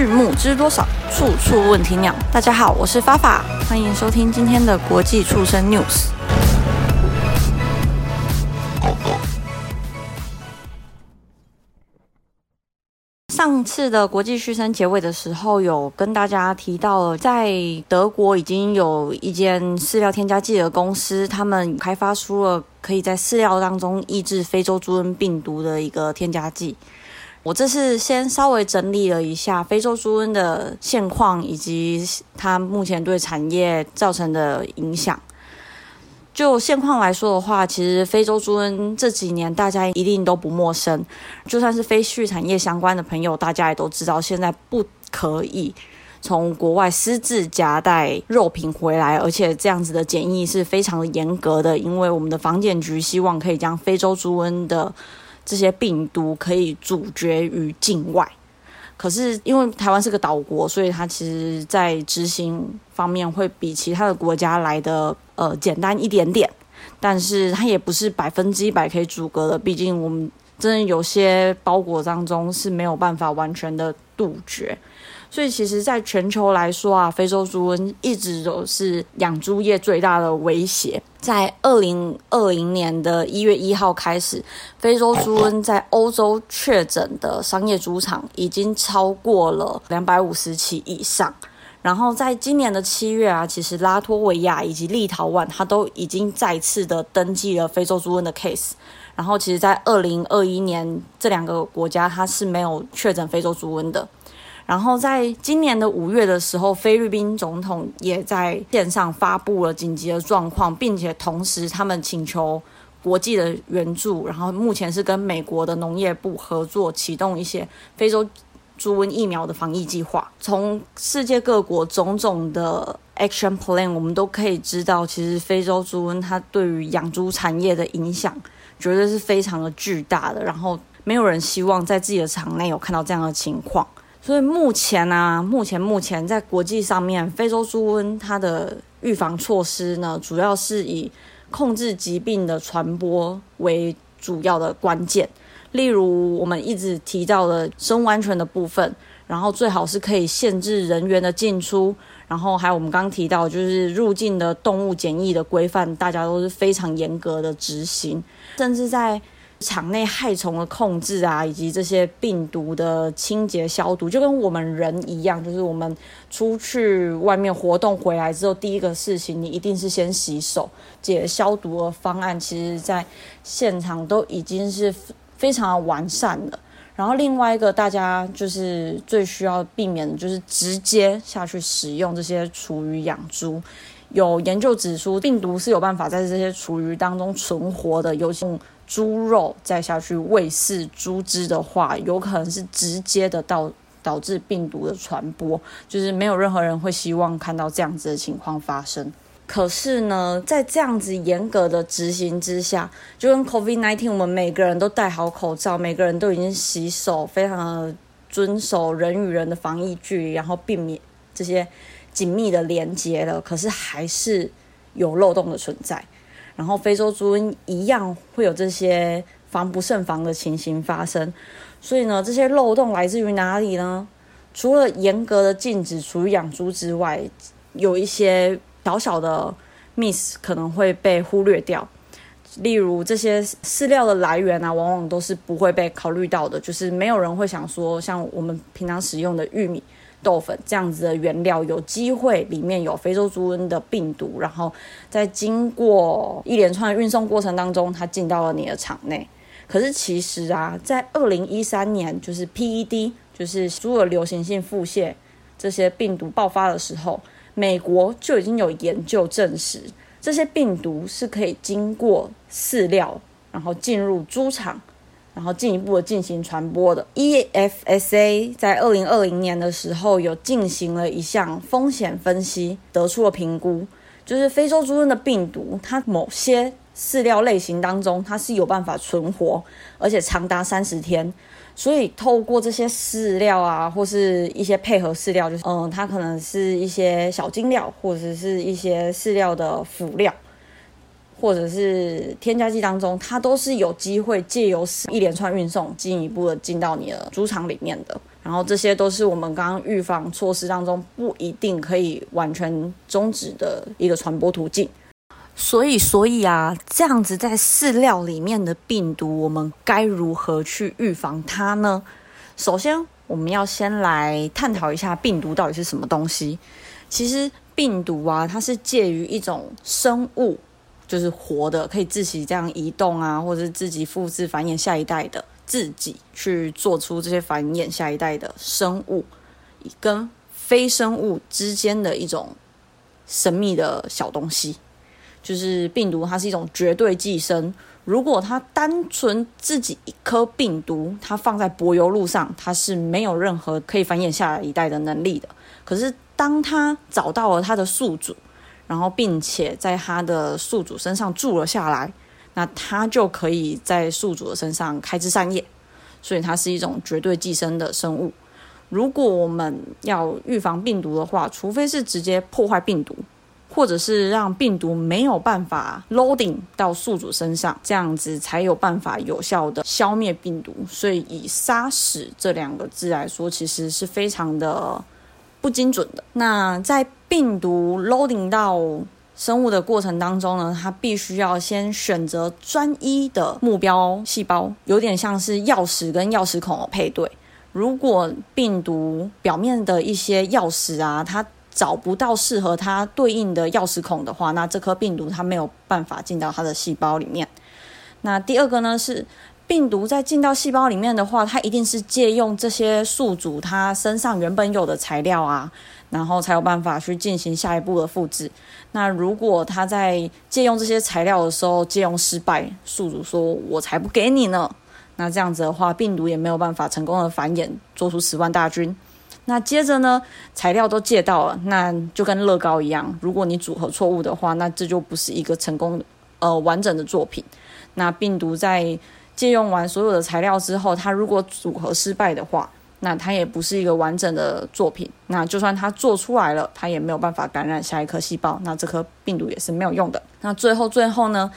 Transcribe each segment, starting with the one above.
畜牧知多少？处处问题鸟。大家好，我是发法，欢迎收听今天的国际畜生 news。上次的国际畜生结尾的时候，有跟大家提到，在德国已经有一间饲料添加剂的公司，他们开发出了可以在饲料当中抑制非洲猪瘟病毒的一个添加剂。我这次先稍微整理了一下非洲猪瘟的现况，以及它目前对产业造成的影响。就现况来说的话，其实非洲猪瘟这几年大家一定都不陌生，就算是非畜产业相关的朋友，大家也都知道，现在不可以从国外私自夹带肉品回来，而且这样子的检疫是非常的严格的，因为我们的防检局希望可以将非洲猪瘟的这些病毒可以阻绝于境外。可是因为台湾是个岛国，所以它其实在执行方面会比其他的国家来的呃简单一点点，但是它也不是百分之一百可以阻隔的，毕竟我们真的有些包裹当中是没有办法完全的杜绝。所以其实，在全球来说啊，非洲猪瘟一直都是养猪业最大的威胁。在二零二零年的一月一号开始，非洲猪瘟在欧洲确诊的商业猪场已经超过了两百五十起以上。然后在今年的七月啊，其实拉脱维亚以及立陶宛，它都已经再次的登记了非洲猪瘟的 case。然后，其实，在二零二一年这两个国家，它是没有确诊非洲猪瘟的。然后在今年的五月的时候，菲律宾总统也在线上发布了紧急的状况，并且同时他们请求国际的援助。然后目前是跟美国的农业部合作，启动一些非洲猪瘟疫苗的防疫计划。从世界各国种种的 action plan，我们都可以知道，其实非洲猪瘟它对于养猪产业的影响绝对是非常的巨大的。然后没有人希望在自己的场内有看到这样的情况。所以目前呢，目前目前在国际上面，非洲猪瘟它的预防措施呢，主要是以控制疾病的传播为主要的关键。例如我们一直提到的生物安全的部分，然后最好是可以限制人员的进出，然后还有我们刚刚提到就是入境的动物检疫的规范，大家都是非常严格的执行，甚至在。场内害虫的控制啊，以及这些病毒的清洁消毒，就跟我们人一样，就是我们出去外面活动回来之后，第一个事情你一定是先洗手。解消毒的方案，其实在现场都已经是非常完善了。然后另外一个大家就是最需要避免的，就是直接下去使用这些厨余养猪。有研究指出，病毒是有办法在这些厨余当中存活的，尤其用猪肉再下去喂饲猪只的话，有可能是直接的导导致病毒的传播，就是没有任何人会希望看到这样子的情况发生。可是呢，在这样子严格的执行之下，就跟 COVID-19，我们每个人都戴好口罩，每个人都已经洗手，非常的遵守人与人的防疫距离，然后避免这些。紧密的连接了，可是还是有漏洞的存在。然后非洲猪瘟一样会有这些防不胜防的情形发生。所以呢，这些漏洞来自于哪里呢？除了严格的禁止厨余养猪之外，有一些小小的 miss 可能会被忽略掉。例如这些饲料的来源啊，往往都是不会被考虑到的。就是没有人会想说，像我们平常使用的玉米。豆粉这样子的原料有机会里面有非洲猪瘟的病毒，然后在经过一连串运送过程当中，它进到了你的场内。可是其实啊，在二零一三年，就是 PED，就是猪的流行性腹泻这些病毒爆发的时候，美国就已经有研究证实，这些病毒是可以经过饲料，然后进入猪场。然后进一步的进行传播的，EFSA 在二零二零年的时候有进行了一项风险分析，得出了评估，就是非洲猪瘟的病毒，它某些饲料类型当中它是有办法存活，而且长达三十天。所以透过这些饲料啊，或是一些配合饲料，就是嗯，它可能是一些小精料，或者是一些饲料的辅料。或者是添加剂当中，它都是有机会借由一连串运送，进一步的进到你的猪场里面的。然后这些都是我们刚刚预防措施当中不一定可以完全终止的一个传播途径。所以，所以啊，这样子在饲料里面的病毒，我们该如何去预防它呢？首先，我们要先来探讨一下病毒到底是什么东西。其实，病毒啊，它是介于一种生物，就是活的，可以自己这样移动啊，或者是自己复制繁衍下一代的。自己去做出这些繁衍下一代的生物，跟非生物之间的一种神秘的小东西，就是病毒。它是一种绝对寄生。如果它单纯自己一颗病毒，它放在柏油路上，它是没有任何可以繁衍下一代的能力的。可是，当它找到了它的宿主，然后并且在它的宿主身上住了下来。那它就可以在宿主的身上开枝散叶，所以它是一种绝对寄生的生物。如果我们要预防病毒的话，除非是直接破坏病毒，或者是让病毒没有办法 loading 到宿主身上，这样子才有办法有效的消灭病毒。所以以杀死这两个字来说，其实是非常的不精准的。那在病毒 loading 到生物的过程当中呢，它必须要先选择专一的目标细胞，有点像是钥匙跟钥匙孔配对。如果病毒表面的一些钥匙啊，它找不到适合它对应的钥匙孔的话，那这颗病毒它没有办法进到它的细胞里面。那第二个呢是。病毒在进到细胞里面的话，它一定是借用这些宿主它身上原本有的材料啊，然后才有办法去进行下一步的复制。那如果他在借用这些材料的时候借用失败，宿主说我才不给你呢，那这样子的话，病毒也没有办法成功的繁衍，做出十万大军。那接着呢，材料都借到了，那就跟乐高一样，如果你组合错误的话，那这就不是一个成功呃完整的作品。那病毒在借用完所有的材料之后，它如果组合失败的话，那它也不是一个完整的作品。那就算它做出来了，它也没有办法感染下一颗细胞，那这颗病毒也是没有用的。那最后最后呢，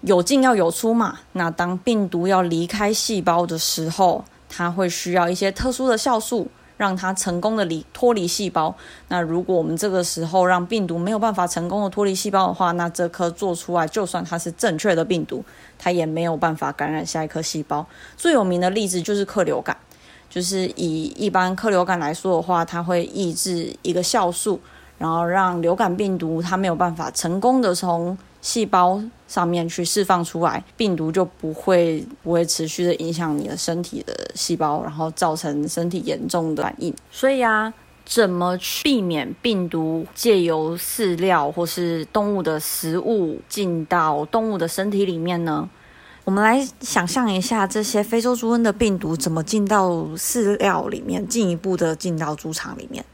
有进要有出嘛。那当病毒要离开细胞的时候，它会需要一些特殊的酵素。让它成功的离脱离细胞。那如果我们这个时候让病毒没有办法成功的脱离细胞的话，那这颗做出来就算它是正确的病毒，它也没有办法感染下一颗细胞。最有名的例子就是克流感，就是以一般克流感来说的话，它会抑制一个酵素，然后让流感病毒它没有办法成功的从细胞上面去释放出来，病毒就不会不会持续的影响你的身体的细胞，然后造成身体严重的反应。所以啊，怎么避免病毒借由饲料或是动物的食物进到动物的身体里面呢？我们来想象一下，这些非洲猪瘟的病毒怎么进到饲料里面，进一步的进到猪场里面。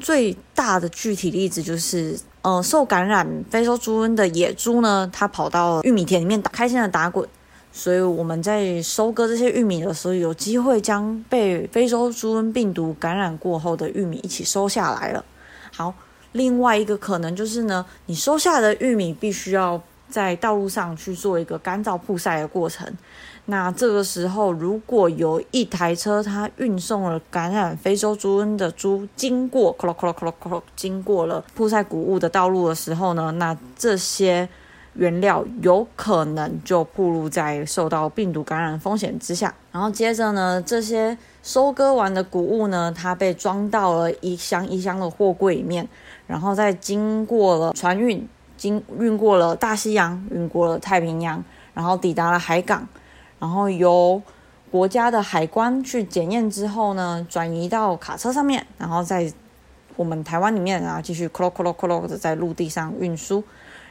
最大的具体例子就是，呃，受感染非洲猪瘟的野猪呢，它跑到玉米田里面打开心的打滚，所以我们在收割这些玉米的时候，有机会将被非洲猪瘟病毒感染过后的玉米一起收下来了。好，另外一个可能就是呢，你收下的玉米必须要在道路上去做一个干燥曝晒的过程。那这个时候，如果有一台车，它运送了感染非洲猪瘟的猪经过，经过了铺晒谷物的道路的时候呢，那这些原料有可能就暴露在受到病毒感染风险之下。然后接着呢，这些收割完的谷物呢，它被装到了一箱一箱的货柜里面，然后再经过了船运，经运过了大西洋，运过了太平洋，然后抵达了海港。然后由国家的海关去检验之后呢，转移到卡车上面，然后在我们台湾里面啊继续 clo clo clo 的在陆地上运输，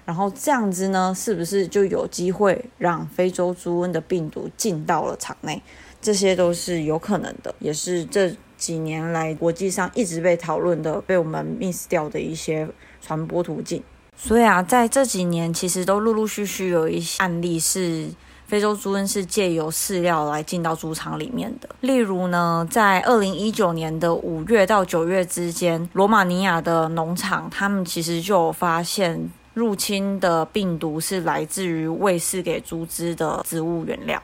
然后这样子呢，是不是就有机会让非洲猪瘟的病毒进到了场内？这些都是有可能的，也是这几年来国际上一直被讨论的，被我们 miss 掉的一些传播途径。所以啊，在这几年其实都陆陆续续有一些案例是。非洲猪瘟是借由饲料来进到猪场里面的。例如呢，在二零一九年的五月到九月之间，罗马尼亚的农场他们其实就有发现入侵的病毒是来自于喂饲给猪只的植物原料。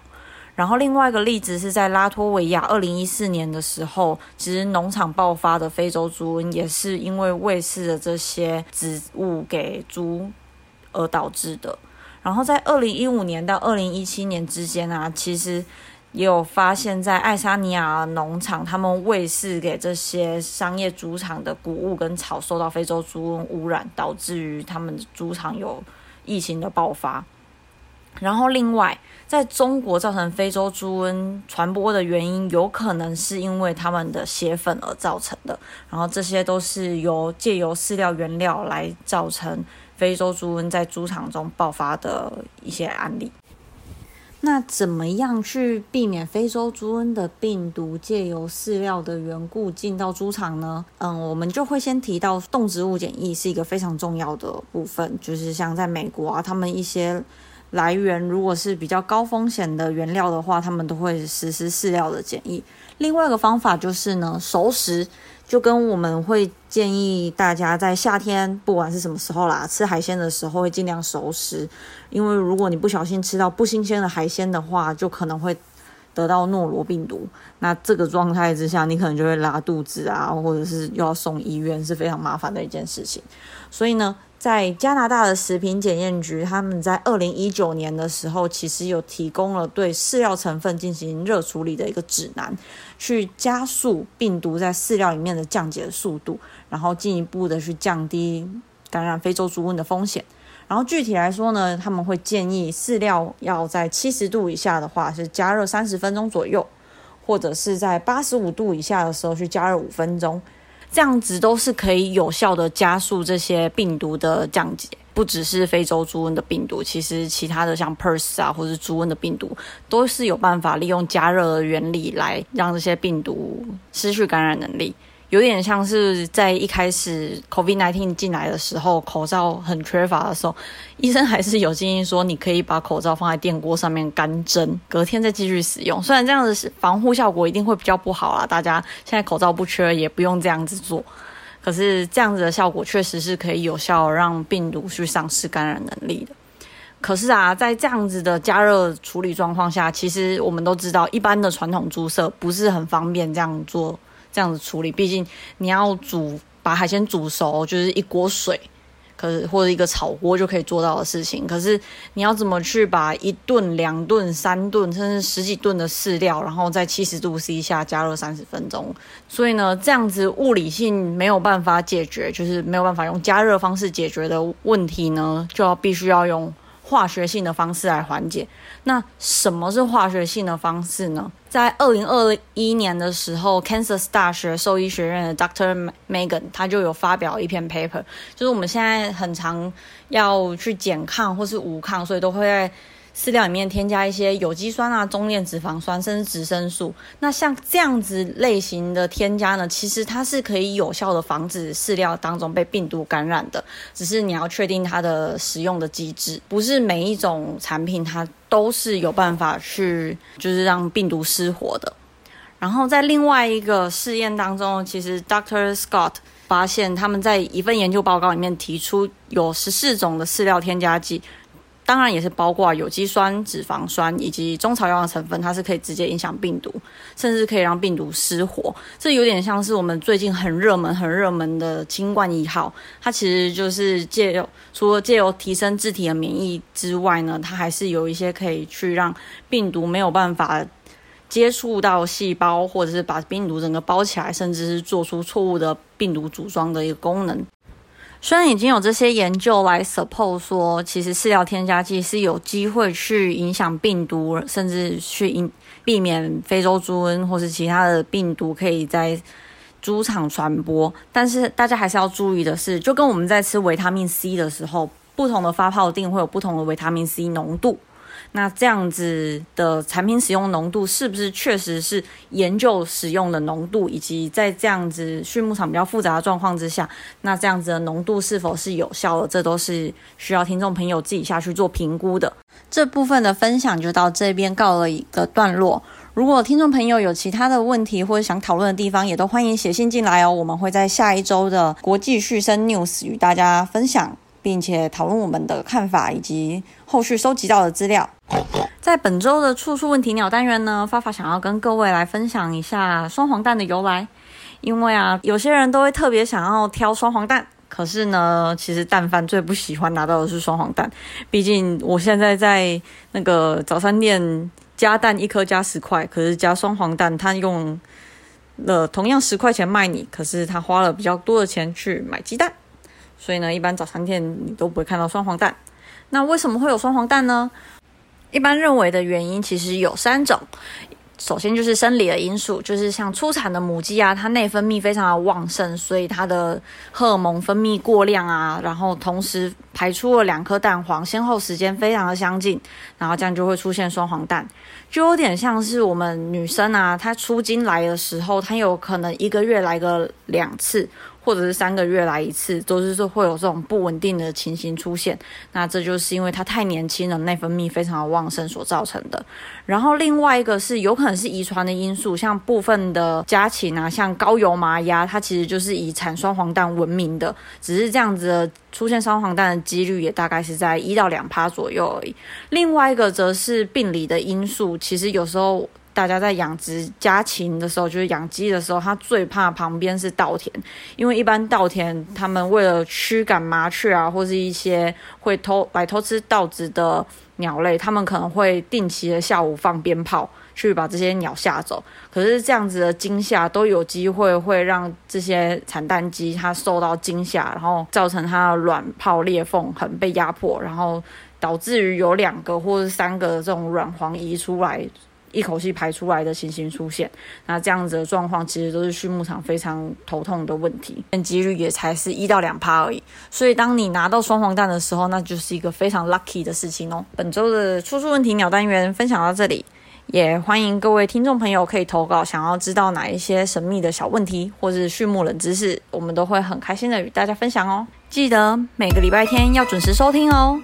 然后另外一个例子是在拉脱维亚，二零一四年的时候，其实农场爆发的非洲猪瘟也是因为喂饲的这些植物给猪而导致的。然后在二零一五年到二零一七年之间啊，其实也有发现，在爱沙尼亚农场，他们喂饲给这些商业猪场的谷物跟草受到非洲猪瘟污染，导致于他们的猪场有疫情的爆发。然后另外，在中国造成非洲猪瘟传播的原因，有可能是因为他们的血粉而造成的。然后这些都是由借由饲料原料来造成非洲猪瘟在猪场中爆发的一些案例。那怎么样去避免非洲猪瘟的病毒借由饲料的缘故进到猪场呢？嗯，我们就会先提到动植物检疫是一个非常重要的部分，就是像在美国啊，他们一些。来源如果是比较高风险的原料的话，他们都会实施饲料的检疫。另外一个方法就是呢，熟食，就跟我们会建议大家在夏天不管是什么时候啦，吃海鲜的时候会尽量熟食，因为如果你不小心吃到不新鲜的海鲜的话，就可能会得到诺罗病毒。那这个状态之下，你可能就会拉肚子啊，或者是又要送医院，是非常麻烦的一件事情。所以呢。在加拿大的食品检验局，他们在二零一九年的时候，其实有提供了对饲料成分进行热处理的一个指南，去加速病毒在饲料里面的降解速度，然后进一步的去降低感染非洲猪瘟的风险。然后具体来说呢，他们会建议饲料要在七十度以下的话是加热三十分钟左右，或者是在八十五度以下的时候去加热五分钟。这样子都是可以有效的加速这些病毒的降解，不只是非洲猪瘟的病毒，其实其他的像 PRRS 啊，或者是猪瘟的病毒，都是有办法利用加热的原理来让这些病毒失去感染能力。有点像是在一开始 COVID-19 进来的时候，口罩很缺乏的时候，医生还是有建议说，你可以把口罩放在电锅上面干蒸，隔天再继续使用。虽然这样子防护效果一定会比较不好啦，大家现在口罩不缺，也不用这样子做。可是这样子的效果确实是可以有效让病毒去丧失感染能力的。可是啊，在这样子的加热处理状况下，其实我们都知道，一般的传统注射不是很方便这样做。这样子处理，毕竟你要煮把海鲜煮熟，就是一锅水，可是或者一个炒锅就可以做到的事情。可是你要怎么去把一顿、两顿、三顿，甚至十几顿的饲料，然后在七十度 C 下加热三十分钟？所以呢，这样子物理性没有办法解决，就是没有办法用加热方式解决的问题呢，就要必须要用。化学性的方式来缓解。那什么是化学性的方式呢？在二零二一年的时候，Kansas 大学兽医学院的 Dr. Megan 他就有发表一篇 paper，就是我们现在很常要去减抗或是无抗，所以都会在。饲料里面添加一些有机酸啊、中链脂肪酸，甚至植生素。那像这样子类型的添加呢，其实它是可以有效的防止饲料当中被病毒感染的。只是你要确定它的使用的机制，不是每一种产品它都是有办法去就是让病毒失活的。然后在另外一个试验当中，其实 Doctor Scott 发现他们在一份研究报告里面提出有十四种的饲料添加剂。当然也是包括有机酸、脂肪酸以及中草药的成分，它是可以直接影响病毒，甚至可以让病毒失活。这有点像是我们最近很热门、很热门的新冠一号，它其实就是借由除了借由提升自体的免疫之外呢，它还是有一些可以去让病毒没有办法接触到细胞，或者是把病毒整个包起来，甚至是做出错误的病毒组装的一个功能。虽然已经有这些研究来 support 说，其实饲料添加剂是有机会去影响病毒，甚至去引避免非洲猪瘟或是其他的病毒可以在猪场传播，但是大家还是要注意的是，就跟我们在吃维他命 C 的时候，不同的发泡锭会有不同的维他命 C 浓度。那这样子的产品使用浓度是不是确实是研究使用的浓度，以及在这样子畜牧场比较复杂的状况之下，那这样子的浓度是否是有效的，这都是需要听众朋友自己下去做评估的。这部分的分享就到这边告了一个段落。如果听众朋友有其他的问题或者想讨论的地方，也都欢迎写信进来哦。我们会在下一周的国际续生 news 与大家分享。并且讨论我们的看法以及后续收集到的资料。在本周的处处问题鸟单元呢，发发想要跟各位来分享一下双黄蛋的由来。因为啊，有些人都会特别想要挑双黄蛋，可是呢，其实蛋贩最不喜欢拿到的是双黄蛋。毕竟我现在在那个早餐店加蛋一颗加十块，可是加双黄蛋，他用了同样十块钱卖你，可是他花了比较多的钱去买鸡蛋。所以呢，一般早餐店你都不会看到双黄蛋。那为什么会有双黄蛋呢？一般认为的原因其实有三种。首先就是生理的因素，就是像出产的母鸡啊，它内分泌非常的旺盛，所以它的荷尔蒙分泌过量啊，然后同时排出了两颗蛋黄，先后时间非常的相近，然后这样就会出现双黄蛋，就有点像是我们女生啊，她出经来的时候，她有可能一个月来个两次。或者是三个月来一次，都是说会有这种不稳定的情形出现。那这就是因为它太年轻了，内分泌非常的旺盛所造成的。然后另外一个是有可能是遗传的因素，像部分的家禽啊，像高油麻鸭，它其实就是以产双黄蛋闻名的。只是这样子的出现双黄蛋的几率也大概是在一到两趴左右而已。另外一个则是病理的因素，其实有时候。大家在养殖家禽的时候，就是养鸡的时候，它最怕旁边是稻田，因为一般稻田，他们为了驱赶麻雀啊，或是一些会偷来偷吃稻子的鸟类，他们可能会定期的下午放鞭炮去把这些鸟吓走。可是这样子的惊吓都有机会会让这些产蛋鸡它受到惊吓，然后造成它的卵泡裂缝很被压迫，然后导致于有两个或者三个这种卵黄移出来。一口气排出来的情形出现，那这样子的状况其实都是畜牧场非常头痛的问题，但几率也才是一到两趴而已。所以当你拿到双黄蛋的时候，那就是一个非常 lucky 的事情哦。本周的出处问题鸟单元分享到这里，也欢迎各位听众朋友可以投稿，想要知道哪一些神秘的小问题或是畜牧冷知识，我们都会很开心的与大家分享哦。记得每个礼拜天要准时收听哦。